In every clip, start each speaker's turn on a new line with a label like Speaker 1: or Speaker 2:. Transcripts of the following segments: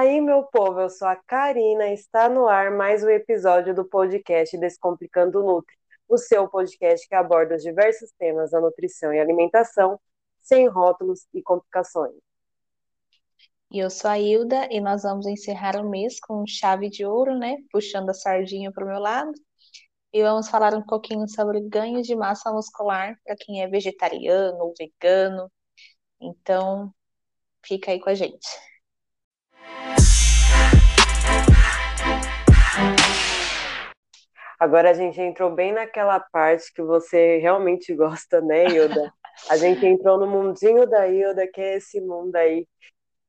Speaker 1: aí, meu povo, eu sou a Karina, está no ar mais um episódio do podcast Descomplicando Nutri, o seu podcast que aborda os diversos temas da nutrição e alimentação, sem rótulos e complicações.
Speaker 2: E eu sou a Hilda e nós vamos encerrar o mês com chave de ouro, né? Puxando a sardinha para o meu lado. E vamos falar um pouquinho sobre ganho de massa muscular para quem é vegetariano ou vegano. Então, fica aí com a gente.
Speaker 1: Agora a gente entrou bem naquela parte que você realmente gosta, né, Hilda? A gente entrou no mundinho da Hilda, que é esse mundo aí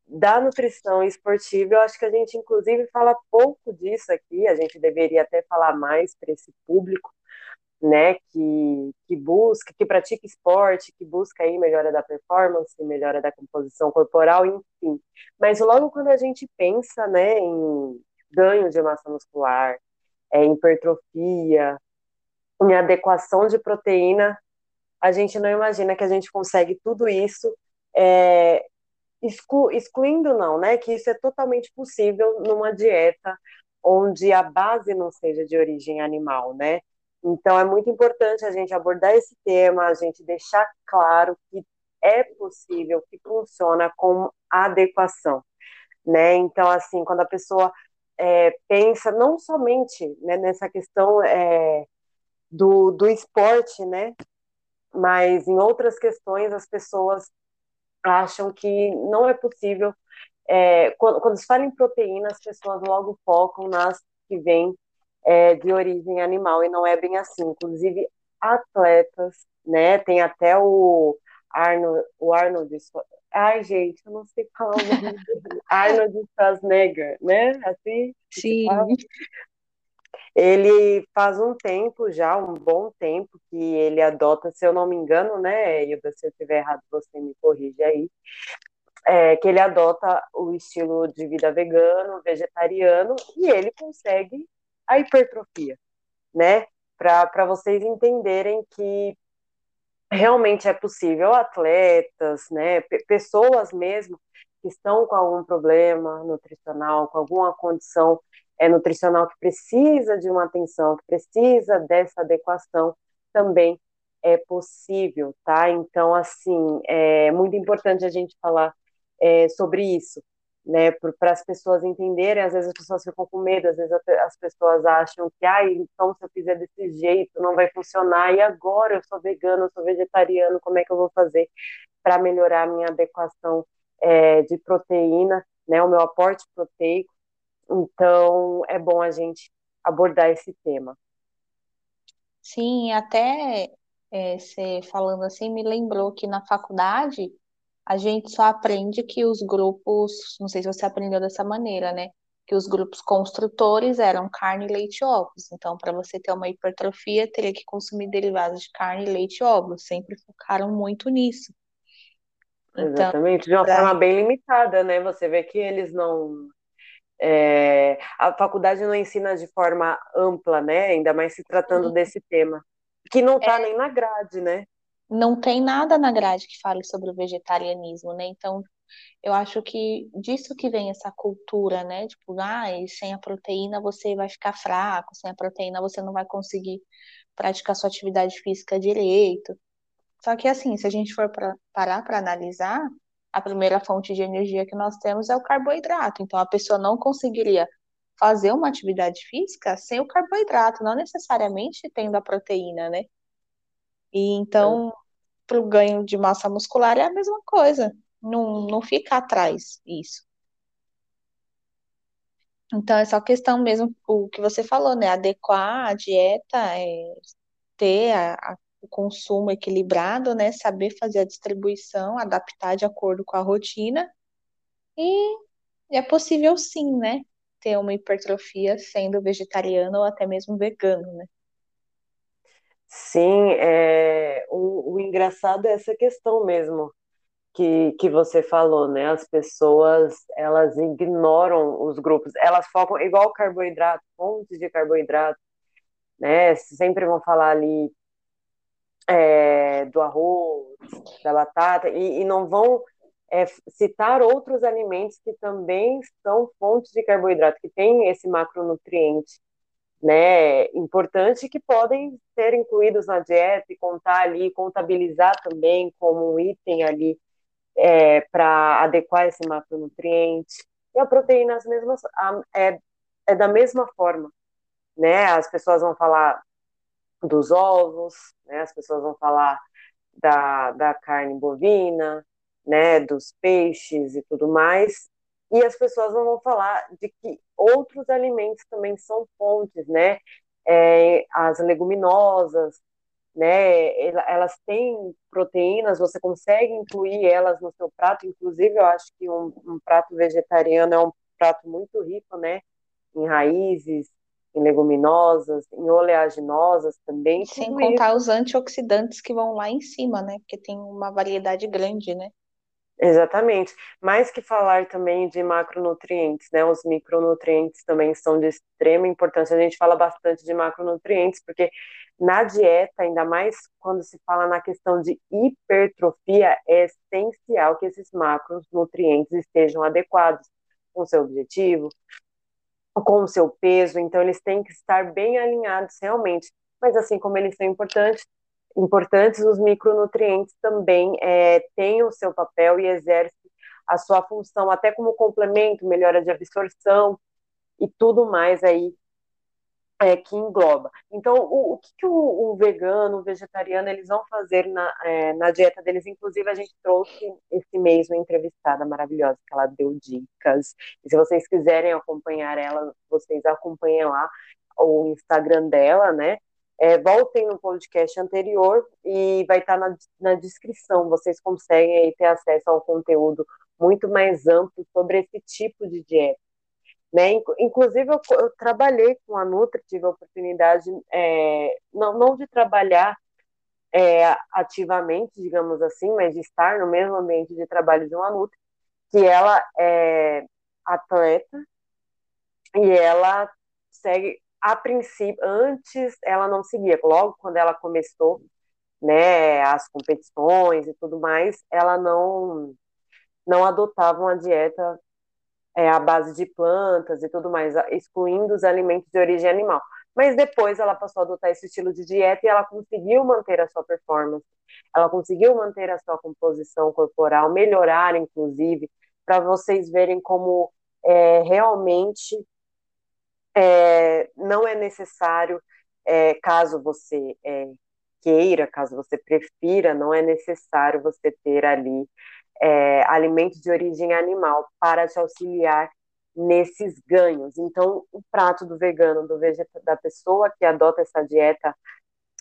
Speaker 1: da nutrição esportiva. Eu acho que a gente, inclusive, fala pouco disso aqui. A gente deveria até falar mais para esse público, né, que, que busca, que pratica esporte, que busca aí melhora da performance, melhora da composição corporal, enfim. Mas logo quando a gente pensa, né, em ganho de massa muscular, é, hipertrofia, em adequação de proteína, a gente não imagina que a gente consegue tudo isso é, exclu, excluindo não, né? Que isso é totalmente possível numa dieta onde a base não seja de origem animal, né? Então é muito importante a gente abordar esse tema, a gente deixar claro que é possível, que funciona com adequação, né? Então assim, quando a pessoa é, pensa não somente né, nessa questão é, do, do esporte, né, mas em outras questões as pessoas acham que não é possível. É, quando, quando se fala em proteína, as pessoas logo focam nas que vêm é, de origem animal, e não é bem assim. Inclusive, atletas, né, tem até o Arnold, o Arnold Ai, gente, eu não sei falar o nome dele. Arnold Schwarzenegger, né? Assim?
Speaker 2: Sim.
Speaker 1: Ele faz um tempo já, um bom tempo, que ele adota, se eu não me engano, né, Hilda, se eu estiver errado, você me corrige aí, é, que ele adota o estilo de vida vegano, vegetariano, e ele consegue a hipertrofia, né? Para vocês entenderem que realmente é possível atletas, né, pessoas mesmo que estão com algum problema nutricional, com alguma condição é, nutricional que precisa de uma atenção, que precisa dessa adequação, também é possível, tá? Então, assim, é muito importante a gente falar é, sobre isso, né, para as pessoas entenderem, às vezes as pessoas ficam com medo, às vezes as pessoas acham que, ah, então se eu fizer desse jeito não vai funcionar, e agora eu sou vegano, eu sou vegetariano, como é que eu vou fazer para melhorar a minha adequação é, de proteína, né, o meu aporte proteico, então é bom a gente abordar esse tema.
Speaker 2: Sim, até é, você falando assim, me lembrou que na faculdade a gente só aprende que os grupos, não sei se você aprendeu dessa maneira, né? Que os grupos construtores eram carne, leite e ovos. Então, para você ter uma hipertrofia, teria que consumir derivados de carne, leite e ovos. Sempre focaram muito nisso.
Speaker 1: Então, Exatamente, de uma pra... forma bem limitada, né? Você vê que eles não. É... a faculdade não ensina de forma ampla, né? Ainda mais se tratando Sim. desse tema. Que não está é... nem na grade, né?
Speaker 2: Não tem nada na grade que fale sobre o vegetarianismo, né? Então, eu acho que disso que vem essa cultura, né? Tipo, ah, sem a proteína você vai ficar fraco, sem a proteína você não vai conseguir praticar sua atividade física direito. Só que assim, se a gente for pra, parar para analisar, a primeira fonte de energia que nós temos é o carboidrato. Então, a pessoa não conseguiria fazer uma atividade física sem o carboidrato, não necessariamente tendo a proteína, né? E então, para o ganho de massa muscular é a mesma coisa. Não, não fica atrás isso. Então, é só questão mesmo, o que você falou, né? Adequar a dieta, é, ter a, a, o consumo equilibrado, né? Saber fazer a distribuição, adaptar de acordo com a rotina. E é possível sim, né? Ter uma hipertrofia sendo vegetariano ou até mesmo vegano, né?
Speaker 1: Sim, é, o, o engraçado é essa questão mesmo que, que você falou, né? As pessoas, elas ignoram os grupos, elas focam igual carboidrato, fontes de carboidrato, né? Sempre vão falar ali é, do arroz, da batata, e, e não vão é, citar outros alimentos que também são fontes de carboidrato, que têm esse macronutriente né, importante que podem ser incluídos na dieta e contar ali, contabilizar também como um item ali é, para adequar esse macronutriente. E a proteína as mesmas, é, é da mesma forma, né? As pessoas vão falar dos ovos, né? As pessoas vão falar da, da carne bovina, né? Dos peixes e tudo mais. E as pessoas não vão falar de que outros alimentos também são fontes, né? É, as leguminosas, né? Elas têm proteínas, você consegue incluir elas no seu prato. Inclusive, eu acho que um, um prato vegetariano é um prato muito rico, né? Em raízes, em leguminosas, em oleaginosas também.
Speaker 2: Sem contar isso. os antioxidantes que vão lá em cima, né? Porque tem uma variedade grande, né?
Speaker 1: Exatamente. Mais que falar também de macronutrientes, né? Os micronutrientes também são de extrema importância. A gente fala bastante de macronutrientes, porque na dieta, ainda mais quando se fala na questão de hipertrofia, é essencial que esses macronutrientes estejam adequados com o seu objetivo, com o seu peso, então eles têm que estar bem alinhados realmente. Mas assim como eles são importantes, importantes, os micronutrientes também é, têm o seu papel e exercem a sua função, até como complemento, melhora de absorção e tudo mais aí é, que engloba. Então, o, o que, que o, o, vegano, o vegetariano, eles vão fazer na, é, na dieta deles? Inclusive, a gente trouxe esse mês uma entrevistada maravilhosa, que ela deu dicas. E se vocês quiserem acompanhar ela, vocês acompanhem lá o Instagram dela, né? É, voltem no podcast anterior e vai estar na, na descrição. Vocês conseguem aí ter acesso ao conteúdo muito mais amplo sobre esse tipo de dieta. Né? Inclusive, eu, eu trabalhei com a Nutri, tive a oportunidade, é, não, não de trabalhar é, ativamente, digamos assim, mas de estar no mesmo ambiente de trabalho de uma Nutri, que ela é atleta e ela segue a princípio, antes ela não seguia, logo quando ela começou, né, as competições e tudo mais, ela não não adotava uma dieta é, à base de plantas e tudo mais, excluindo os alimentos de origem animal. Mas depois ela passou a adotar esse estilo de dieta e ela conseguiu manter a sua performance, ela conseguiu manter a sua composição corporal, melhorar, inclusive, para vocês verem como é, realmente é, não é necessário, é, caso você é, queira, caso você prefira, não é necessário você ter ali é, alimentos de origem animal para te auxiliar nesses ganhos. Então, o prato do vegano, do vegeta, da pessoa que adota essa dieta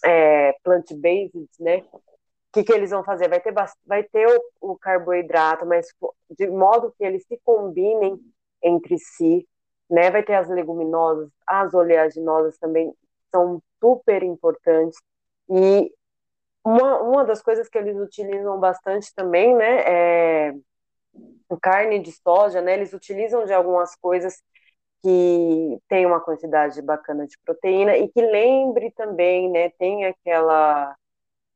Speaker 1: é, plant-based, né? O que, que eles vão fazer? Vai ter, vai ter o, o carboidrato, mas de modo que eles se combinem entre si, né? Vai ter as leguminosas, as oleaginosas também são super importantes. E uma, uma das coisas que eles utilizam bastante também, né, é carne de soja, né? Eles utilizam de algumas coisas que tem uma quantidade bacana de proteína e que lembre também, né, tem aquela,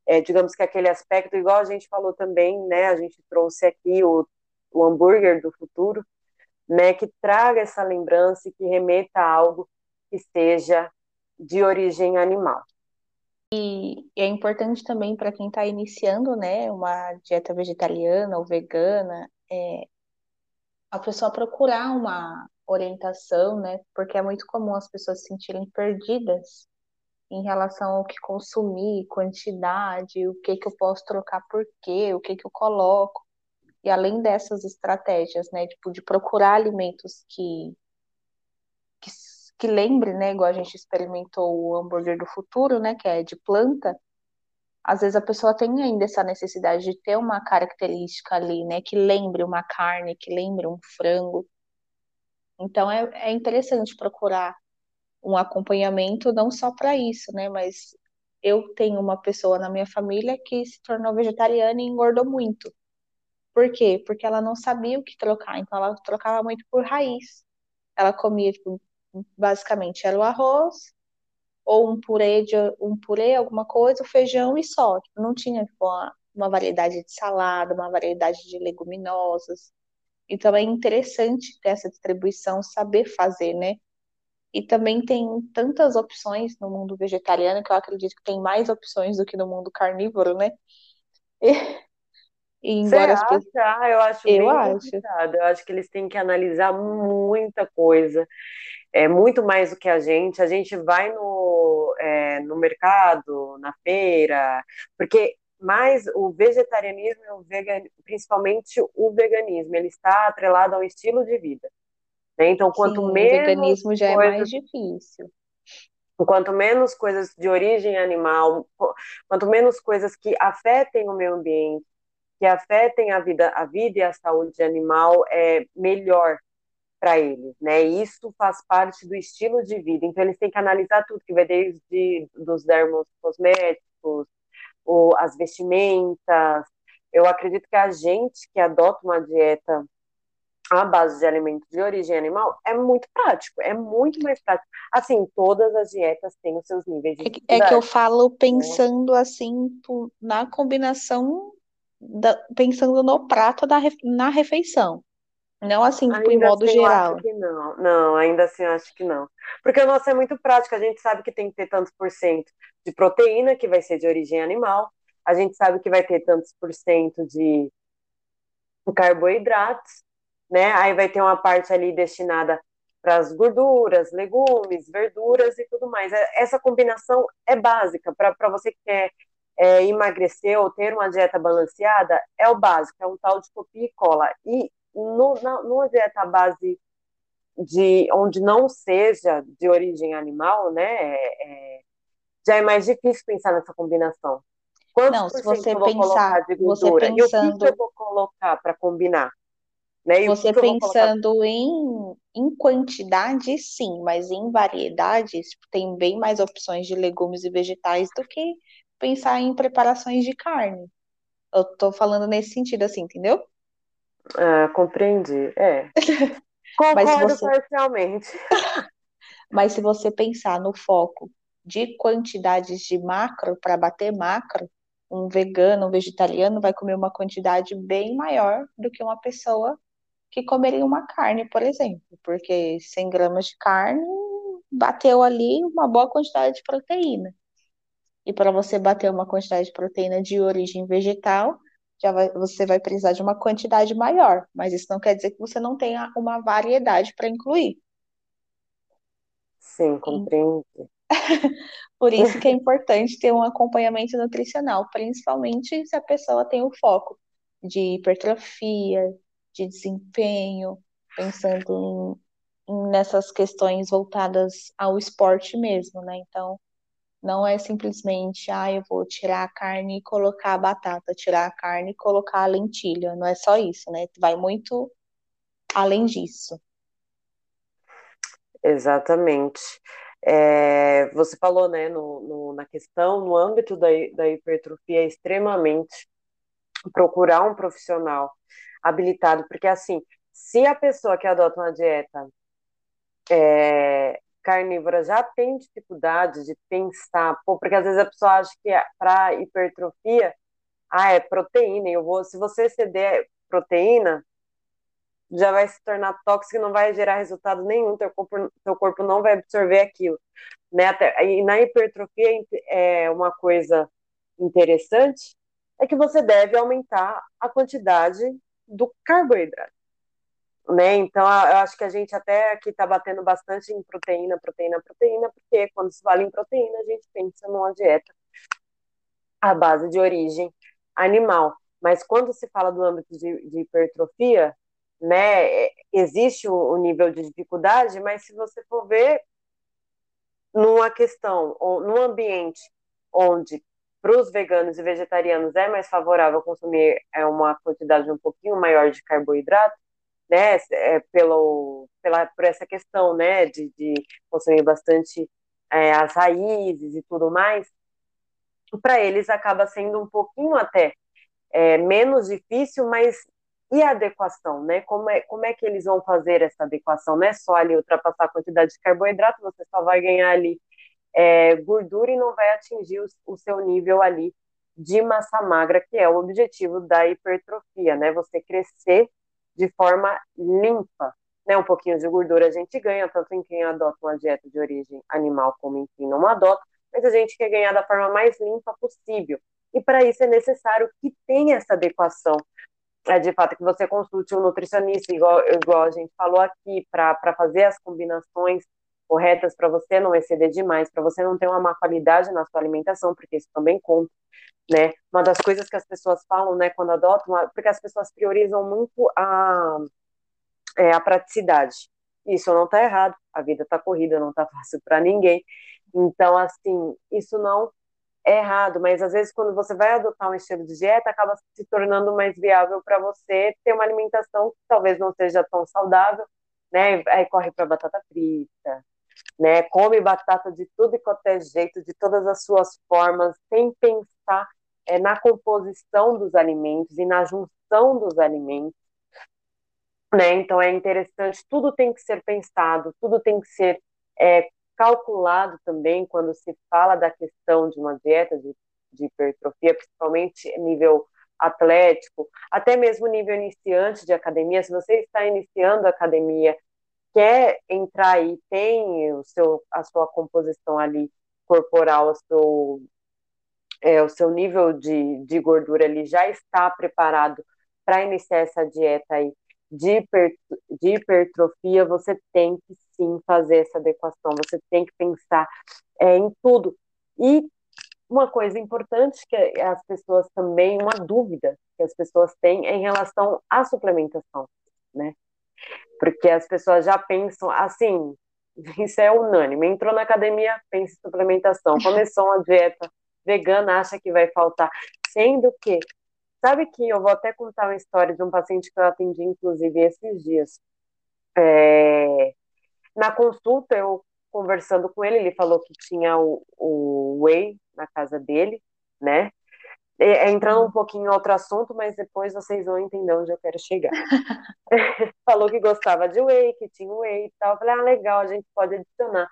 Speaker 1: é, digamos que aquele aspecto, igual a gente falou também, né, a gente trouxe aqui o, o hambúrguer do futuro, né, que traga essa lembrança e que remeta a algo que seja de origem animal.
Speaker 2: E é importante também para quem está iniciando, né, uma dieta vegetariana ou vegana, é, a pessoa procurar uma orientação, né, porque é muito comum as pessoas se sentirem perdidas em relação ao que consumir, quantidade, o que que eu posso trocar por quê, o que que eu coloco. E além dessas estratégias, né, tipo, de procurar alimentos que, que, que lembre, né, igual a gente experimentou o hambúrguer do futuro, né, que é de planta, às vezes a pessoa tem ainda essa necessidade de ter uma característica ali, né, que lembre uma carne, que lembre um frango. Então é, é interessante procurar um acompanhamento não só para isso, né, mas eu tenho uma pessoa na minha família que se tornou vegetariana e engordou muito. Por quê? Porque ela não sabia o que trocar, então ela trocava muito por raiz. Ela comia, tipo, basicamente, era o arroz, ou um purê, de, um purê, alguma coisa, o feijão e só. Tipo, não tinha tipo, uma, uma variedade de salada, uma variedade de leguminosas. Então é interessante ter essa distribuição, saber fazer, né? E também tem tantas opções no mundo vegetariano que eu acredito que tem mais opções do que no mundo carnívoro, né?
Speaker 1: E, embora Você as acha? Ah, eu acho eu acho. complicado. Eu acho que eles têm que analisar muita coisa, é muito mais do que a gente. A gente vai no, é, no mercado, na feira, porque mais o vegetarianismo e o veganismo, principalmente o veganismo, ele está atrelado ao estilo de vida. Né? Então, quanto Sim, menos.
Speaker 2: O veganismo já coisas, é mais difícil.
Speaker 1: Quanto menos coisas de origem animal, quanto menos coisas que afetem o meio ambiente, que afetem a vida, a vida e a saúde animal, é melhor para eles, né? Isso faz parte do estilo de vida. Então eles têm que analisar tudo que vai desde dos dermos cosméticos, ou as vestimentas. Eu acredito que a gente que adota uma dieta à base de alimentos de origem animal é muito prático, é muito mais prático. Assim, todas as dietas têm os seus níveis de
Speaker 2: É que eu falo né? pensando assim na combinação, da, pensando no prato da, na refeição. Não assim, tipo, em modo assim, geral.
Speaker 1: Eu acho que não, não, ainda assim eu acho que não. Porque o nosso é muito prático, a gente sabe que tem que ter tantos por cento de proteína, que vai ser de origem animal, a gente sabe que vai ter tantos por cento de carboidratos, né? Aí vai ter uma parte ali destinada para as gorduras, legumes, verduras e tudo mais. É, essa combinação é básica para você que quer é, emagrecer ou ter uma dieta balanceada, é o básico, é um tal de copia e cola. E no, na, numa dieta base de onde não seja de origem animal, né, é, é já é mais difícil pensar nessa combinação.
Speaker 2: Quantos não, se você pensar? Você pensando,
Speaker 1: e o que, que eu vou colocar para combinar? Né?
Speaker 2: você pensando em, em quantidade, sim, mas em variedades, tem bem mais opções de legumes e vegetais do que pensar em preparações de carne. Eu tô falando nesse sentido, assim, entendeu?
Speaker 1: Ah, compreendi. É. Concordo você... parcialmente.
Speaker 2: Mas se você pensar no foco de quantidades de macro para bater macro, um vegano, um vegetariano vai comer uma quantidade bem maior do que uma pessoa que comeria uma carne, por exemplo, porque 100 gramas de carne bateu ali uma boa quantidade de proteína. E para você bater uma quantidade de proteína de origem vegetal, já vai, você vai precisar de uma quantidade maior, mas isso não quer dizer que você não tenha uma variedade para incluir.
Speaker 1: Sim, compreendo.
Speaker 2: Por isso que é importante ter um acompanhamento nutricional, principalmente se a pessoa tem o foco de hipertrofia, de desempenho, pensando em, nessas questões voltadas ao esporte mesmo, né? Então, não é simplesmente, ah, eu vou tirar a carne e colocar a batata, tirar a carne e colocar a lentilha. Não é só isso, né? Vai muito além disso.
Speaker 1: Exatamente. É, você falou, né, no, no, na questão, no âmbito da, da hipertrofia, é extremamente procurar um profissional habilitado, porque assim, se a pessoa que adota uma dieta é, carnívora já tem dificuldade de pensar, pô, porque às vezes a pessoa acha que para hipertrofia, ah, é proteína, eu vou, se você exceder proteína, já vai se tornar tóxico e não vai gerar resultado nenhum, teu corpo, teu corpo não vai absorver aquilo, né? Até, e na hipertrofia é uma coisa interessante é que você deve aumentar a quantidade do carboidrato né? Então, eu acho que a gente até aqui está batendo bastante em proteína, proteína, proteína, porque quando se fala em proteína, a gente pensa numa dieta à base de origem animal. Mas quando se fala do âmbito de, de hipertrofia, né, existe o, o, nível de dificuldade, mas se você for ver numa questão, ou num ambiente onde para os veganos e vegetarianos é mais favorável consumir é uma quantidade um pouquinho maior de carboidrato, né, é, pelo, pela, por essa questão, né, de, de consumir bastante é, as raízes e tudo mais, para eles acaba sendo um pouquinho até é, menos difícil, mas e a adequação, né? Como é, como é que eles vão fazer essa adequação? Não é só ali ultrapassar a quantidade de carboidrato, você só vai ganhar ali é, gordura e não vai atingir o, o seu nível ali de massa magra, que é o objetivo da hipertrofia, né? Você crescer de forma limpa, né? Um pouquinho de gordura a gente ganha, tanto em quem adota uma dieta de origem animal como em quem não adota, mas a gente quer ganhar da forma mais limpa possível. E para isso é necessário que tenha essa adequação. É de fato que você consulte um nutricionista, igual, igual a gente falou aqui, para fazer as combinações corretas para você não exceder demais, para você não ter uma má qualidade na sua alimentação, porque isso também conta, né? Uma das coisas que as pessoas falam, né, quando adotam, porque as pessoas priorizam muito a, é, a praticidade. Isso não está errado, a vida está corrida, não está fácil para ninguém. Então, assim, isso não é errado, mas às vezes quando você vai adotar um estilo de dieta, acaba se tornando mais viável para você ter uma alimentação que talvez não seja tão saudável, né? Aí corre para batata frita, né? Come batata de tudo e qualquer jeito, de todas as suas formas, sem pensar é, na composição dos alimentos e na junção dos alimentos. Né? Então é interessante, tudo tem que ser pensado, tudo tem que ser é, calculado também quando se fala da questão de uma dieta de, de hipertrofia, principalmente nível atlético, até mesmo nível iniciante de academia. Se você está iniciando a academia quer entrar e tem o seu, a sua composição ali corporal, o seu, é, o seu nível de, de gordura ali já está preparado para iniciar essa dieta aí de, hiper, de hipertrofia, você tem que sim fazer essa adequação, você tem que pensar é, em tudo. E uma coisa importante que as pessoas também, uma dúvida que as pessoas têm é em relação à suplementação, né? Porque as pessoas já pensam assim, isso é unânime. Entrou na academia, pensa em suplementação. Começou uma dieta vegana, acha que vai faltar. Sendo que, sabe que eu vou até contar uma história de um paciente que eu atendi, inclusive, esses dias. É, na consulta, eu conversando com ele, ele falou que tinha o, o whey na casa dele, né? É, é, entrando um pouquinho em outro assunto, mas depois vocês vão entender onde eu quero chegar. Falou que gostava de whey, que tinha whey e tal. Eu falei, ah, legal, a gente pode adicionar.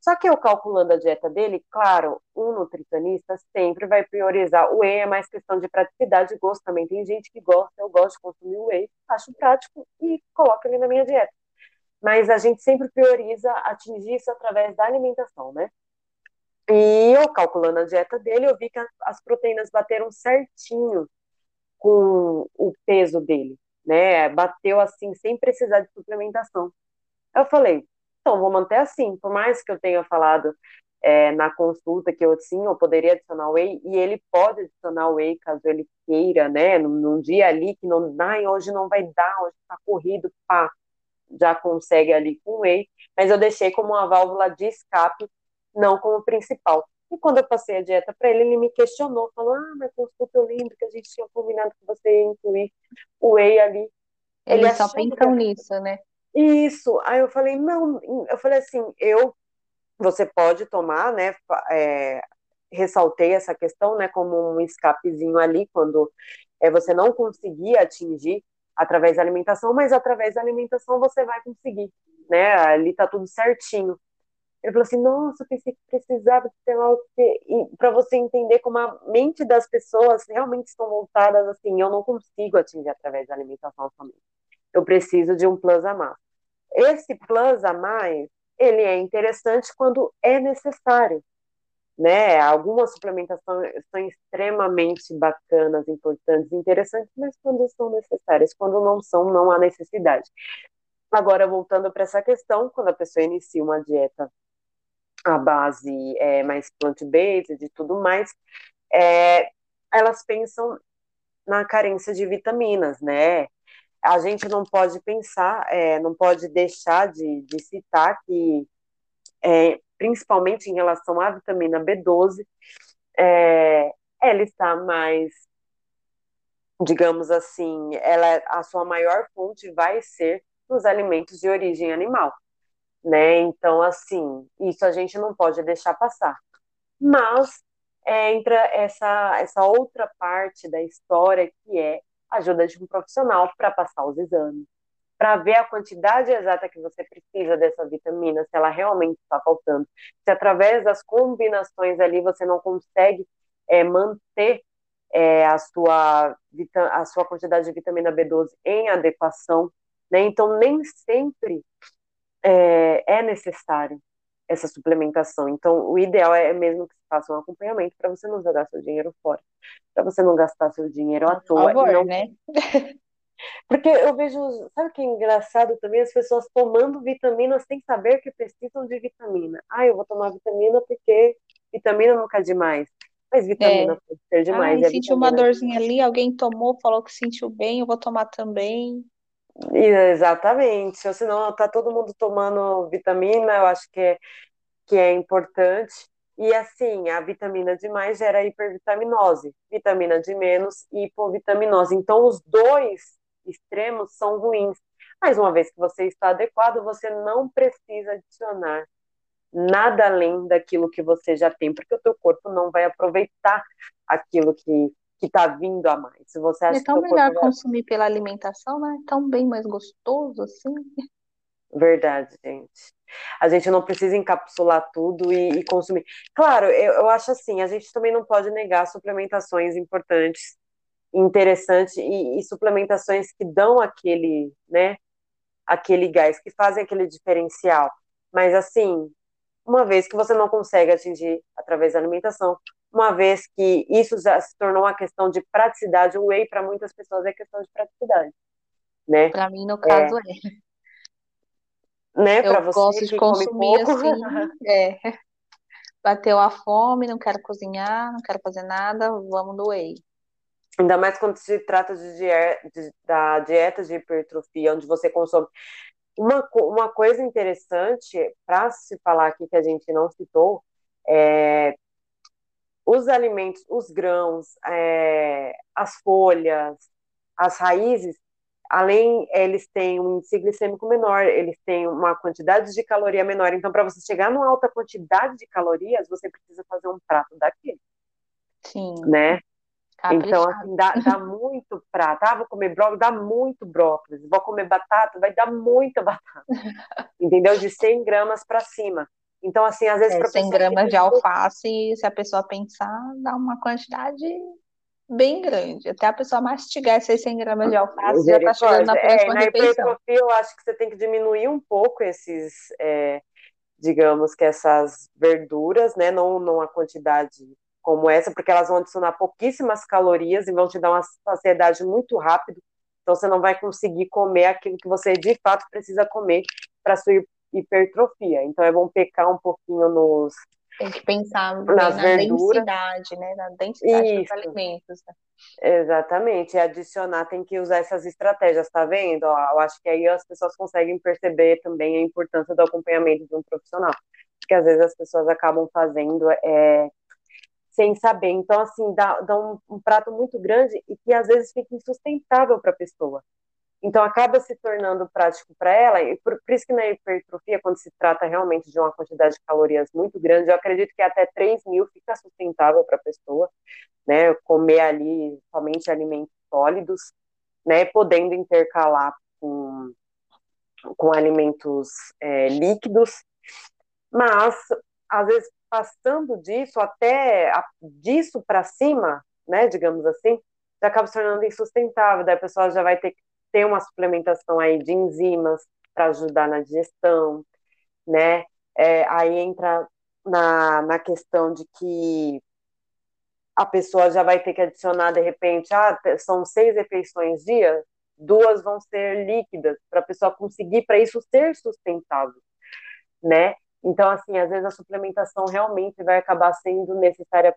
Speaker 1: Só que eu calculando a dieta dele, claro, um nutricionista sempre vai priorizar. O whey é mais questão de praticidade e gosto também. Tem gente que gosta, eu gosto de consumir whey, acho prático e coloco ele na minha dieta. Mas a gente sempre prioriza atingir isso através da alimentação, né? E eu, calculando a dieta dele, eu vi que as proteínas bateram certinho com o peso dele, né? Bateu assim, sem precisar de suplementação. Eu falei, então, vou manter assim, por mais que eu tenha falado é, na consulta que eu sim, eu poderia adicionar whey, e ele pode adicionar whey caso ele queira, né? Num, num dia ali que não dá, hoje não vai dar, hoje tá corrido, pá, já consegue ali com whey, mas eu deixei como uma válvula de escape não como principal. E quando eu passei a dieta para ele, ele me questionou, falou: Ah, mas consulta, eu lembro que a gente tinha combinado que você ia incluir o whey ali.
Speaker 2: Eles ele só pensam que... nisso, né?
Speaker 1: Isso. Aí eu falei: Não, eu falei assim, eu, você pode tomar, né? É, ressaltei essa questão, né, como um escapezinho ali, quando é, você não conseguir atingir através da alimentação, mas através da alimentação você vai conseguir, né? Ali tá tudo certinho. Ele falou assim, nossa, eu pensei que precisava de sei lá o quê. E para você entender como a mente das pessoas realmente estão voltadas assim, eu não consigo atingir através da alimentação somente. Eu preciso de um plus a mais. Esse plus a mais, ele é interessante quando é necessário. Né? Algumas suplementações são extremamente bacanas, importantes, interessantes, mas quando são necessárias, quando não são, não há necessidade. Agora, voltando para essa questão, quando a pessoa inicia uma dieta a base é, mais plant-based e tudo mais, é, elas pensam na carência de vitaminas, né? A gente não pode pensar, é, não pode deixar de, de citar que, é, principalmente em relação à vitamina B12, é, ela está mais, digamos assim, ela, a sua maior fonte vai ser nos alimentos de origem animal né? Então, assim, isso a gente não pode deixar passar. Mas é, entra essa, essa outra parte da história que é a ajuda de um profissional para passar os exames, para ver a quantidade exata que você precisa dessa vitamina, se ela realmente está faltando, se através das combinações ali você não consegue é, manter é, a, sua, a sua quantidade de vitamina B12 em adequação, né? Então, nem sempre é, é necessário essa suplementação. Então, o ideal é mesmo que se faça um acompanhamento para você não jogar seu dinheiro fora, para você não gastar seu dinheiro à toa.
Speaker 2: Por favor,
Speaker 1: não...
Speaker 2: né?
Speaker 1: Porque eu vejo, sabe o que é engraçado também? As pessoas tomando vitaminas sem saber que precisam de vitamina. Ah, eu vou tomar vitamina porque vitamina nunca é demais. Mas vitamina é. pode ser demais.
Speaker 2: Ai, sentiu uma dorzinha ali, alguém tomou, falou que sentiu bem, eu vou tomar também.
Speaker 1: Exatamente. Ou senão tá todo mundo tomando vitamina, eu acho que é, que é importante. E assim, a vitamina de mais gera hipervitaminose, vitamina de menos, hipovitaminose. Então, os dois extremos são ruins. Mas uma vez que você está adequado, você não precisa adicionar nada além daquilo que você já tem, porque o teu corpo não vai aproveitar aquilo que que está vindo a mais. Se você acha
Speaker 2: é tão melhor consumir pela alimentação, né? É tão bem mais gostoso assim.
Speaker 1: Verdade, gente. A gente não precisa encapsular tudo e, e consumir. Claro, eu, eu, acho assim, a gente também não pode negar suplementações importantes, interessantes e, e suplementações que dão aquele, né, aquele gás, que fazem aquele diferencial. Mas assim, uma vez que você não consegue atingir através da alimentação, uma vez que isso já se tornou uma questão de praticidade, o whey para muitas pessoas é questão de praticidade, né?
Speaker 2: Para mim, no caso, é.
Speaker 1: é. Né?
Speaker 2: Eu você gosto de consumir assim, é. Bateu a fome, não quero cozinhar, não quero fazer nada, vamos no whey.
Speaker 1: Ainda mais quando se trata de, dieta, de da dieta de hipertrofia, onde você consome. Uma, uma coisa interessante para se falar aqui que a gente não citou é os alimentos, os grãos, é, as folhas, as raízes, além, eles têm um índice glicêmico menor, eles têm uma quantidade de caloria menor. Então, para você chegar numa alta quantidade de calorias, você precisa fazer um prato daquele.
Speaker 2: Sim.
Speaker 1: Né? Então, assim, dá, dá muito prato. Ah, vou comer brócolis, dá muito brócolis. Vou comer batata, vai dar muita batata. Entendeu? De 100 gramas para cima. Então, assim, às vezes...
Speaker 2: É, 100 gramas de alface, se a pessoa pensar, dá uma quantidade bem grande. Até a pessoa mastigar essas 100 gramas de alface, já está chegando na próxima é, na refeição.
Speaker 1: eu acho que você tem que diminuir um pouco esses, é, digamos que essas verduras, né? Não numa quantidade como essa, porque elas vão adicionar pouquíssimas calorias e vão te dar uma saciedade muito rápido. Então, você não vai conseguir comer aquilo que você de fato precisa comer para sua hipertrofia. Então é bom pecar um pouquinho nos.
Speaker 2: Tem que pensar nas na verduras. densidade, né? Na densidade Isso. dos alimentos. Né?
Speaker 1: Exatamente. E adicionar, tem que usar essas estratégias, tá vendo? eu acho que aí as pessoas conseguem perceber também a importância do acompanhamento de um profissional. Porque às vezes as pessoas acabam fazendo é, sem saber. Então, assim, dá, dá um, um prato muito grande e que às vezes fica insustentável para a pessoa. Então, acaba se tornando prático para ela, e por, por, isso que na hipertrofia, quando se trata realmente de uma quantidade de calorias muito grande, eu acredito que até 3 mil fica sustentável para a pessoa, né? Comer ali somente alimentos sólidos, né? Podendo intercalar com, com alimentos é, líquidos, mas, às vezes, passando disso, até a, disso para cima, né? Digamos assim, já acaba se tornando insustentável, daí a pessoa já vai ter que ter uma suplementação aí de enzimas para ajudar na digestão, né? É, aí entra na, na questão de que a pessoa já vai ter que adicionar de repente, ah, são seis refeições dia, duas vão ser líquidas para a pessoa conseguir para isso ser sustentável, né? Então, assim, às vezes a suplementação realmente vai acabar sendo necessária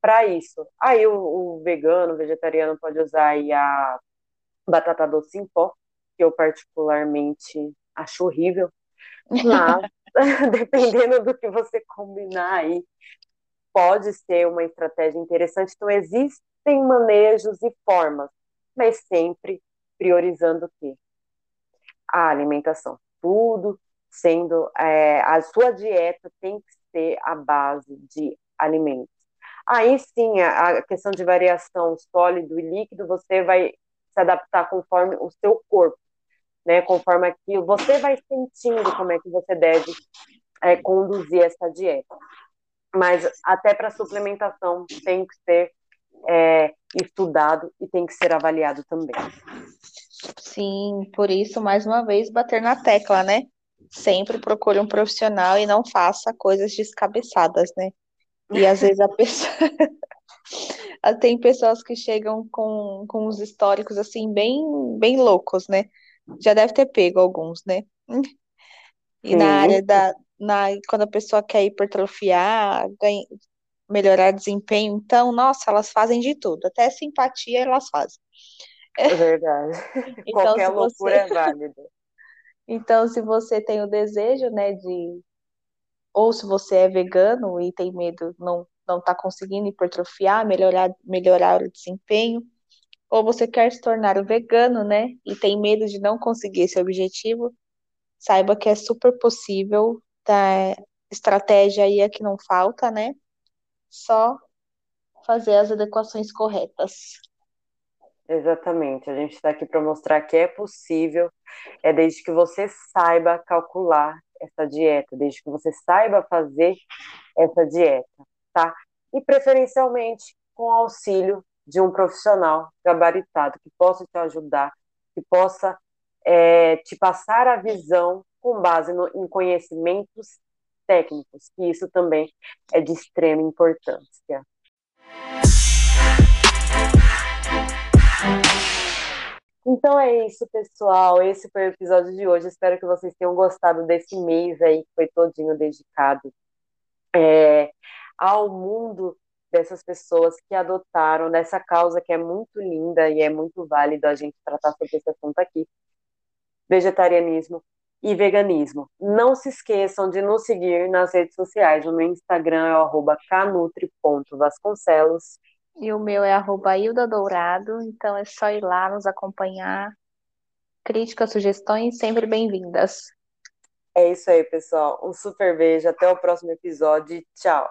Speaker 1: para isso. Aí o, o, vegano, o vegetariano pode usar aí a batata doce em pó, que eu particularmente acho horrível, mas dependendo do que você combinar aí, pode ser uma estratégia interessante. Então, existem manejos e formas, mas sempre priorizando o quê? A alimentação. Tudo sendo. É, a sua dieta tem que ser a base de alimentos. Aí sim, a, questão de variação sólido e líquido, você vai se adaptar conforme o seu corpo, né? Conforme aquilo, você vai sentindo como é que você deve é, conduzir essa dieta. Mas até para suplementação tem que ser é, estudado e tem que ser avaliado também.
Speaker 2: Sim, por isso, mais uma vez, bater na tecla, né? Sempre procure um profissional e não faça coisas descabeçadas, né? E às vezes a pessoa. Tem pessoas que chegam com, com uns históricos assim, bem, bem loucos, né? Já deve ter pego alguns, né? E Sim. na área da. Na, quando a pessoa quer hipertrofiar, ganha, melhorar desempenho, então, nossa, elas fazem de tudo, até simpatia elas fazem.
Speaker 1: É verdade. então, Qualquer loucura você... é válida.
Speaker 2: Então, se você tem o desejo, né, de ou se você é vegano e tem medo, não não está conseguindo hipertrofiar, melhorar melhorar o desempenho, ou você quer se tornar um vegano, né, e tem medo de não conseguir esse objetivo, saiba que é super possível, tá? Estratégia aí é que não falta, né? Só fazer as adequações corretas.
Speaker 1: Exatamente, a gente está aqui para mostrar que é possível, é desde que você saiba calcular essa dieta, desde que você saiba fazer essa dieta, tá? E preferencialmente com auxílio de um profissional gabaritado que possa te ajudar, que possa é, te passar a visão com base no, em conhecimentos técnicos, que isso também é de extrema importância. Então é isso, pessoal. Esse foi o episódio de hoje. Espero que vocês tenham gostado desse mês aí que foi todinho dedicado é, ao mundo dessas pessoas que adotaram dessa causa que é muito linda e é muito válido a gente tratar sobre esse assunto aqui. Vegetarianismo e veganismo. Não se esqueçam de nos seguir nas redes sociais. O meu Instagram é o
Speaker 2: e o meu é arroba Hilda Dourado, então é só ir lá nos acompanhar. Críticas, sugestões, sempre bem-vindas.
Speaker 1: É isso aí, pessoal. Um super beijo, até o próximo episódio. Tchau.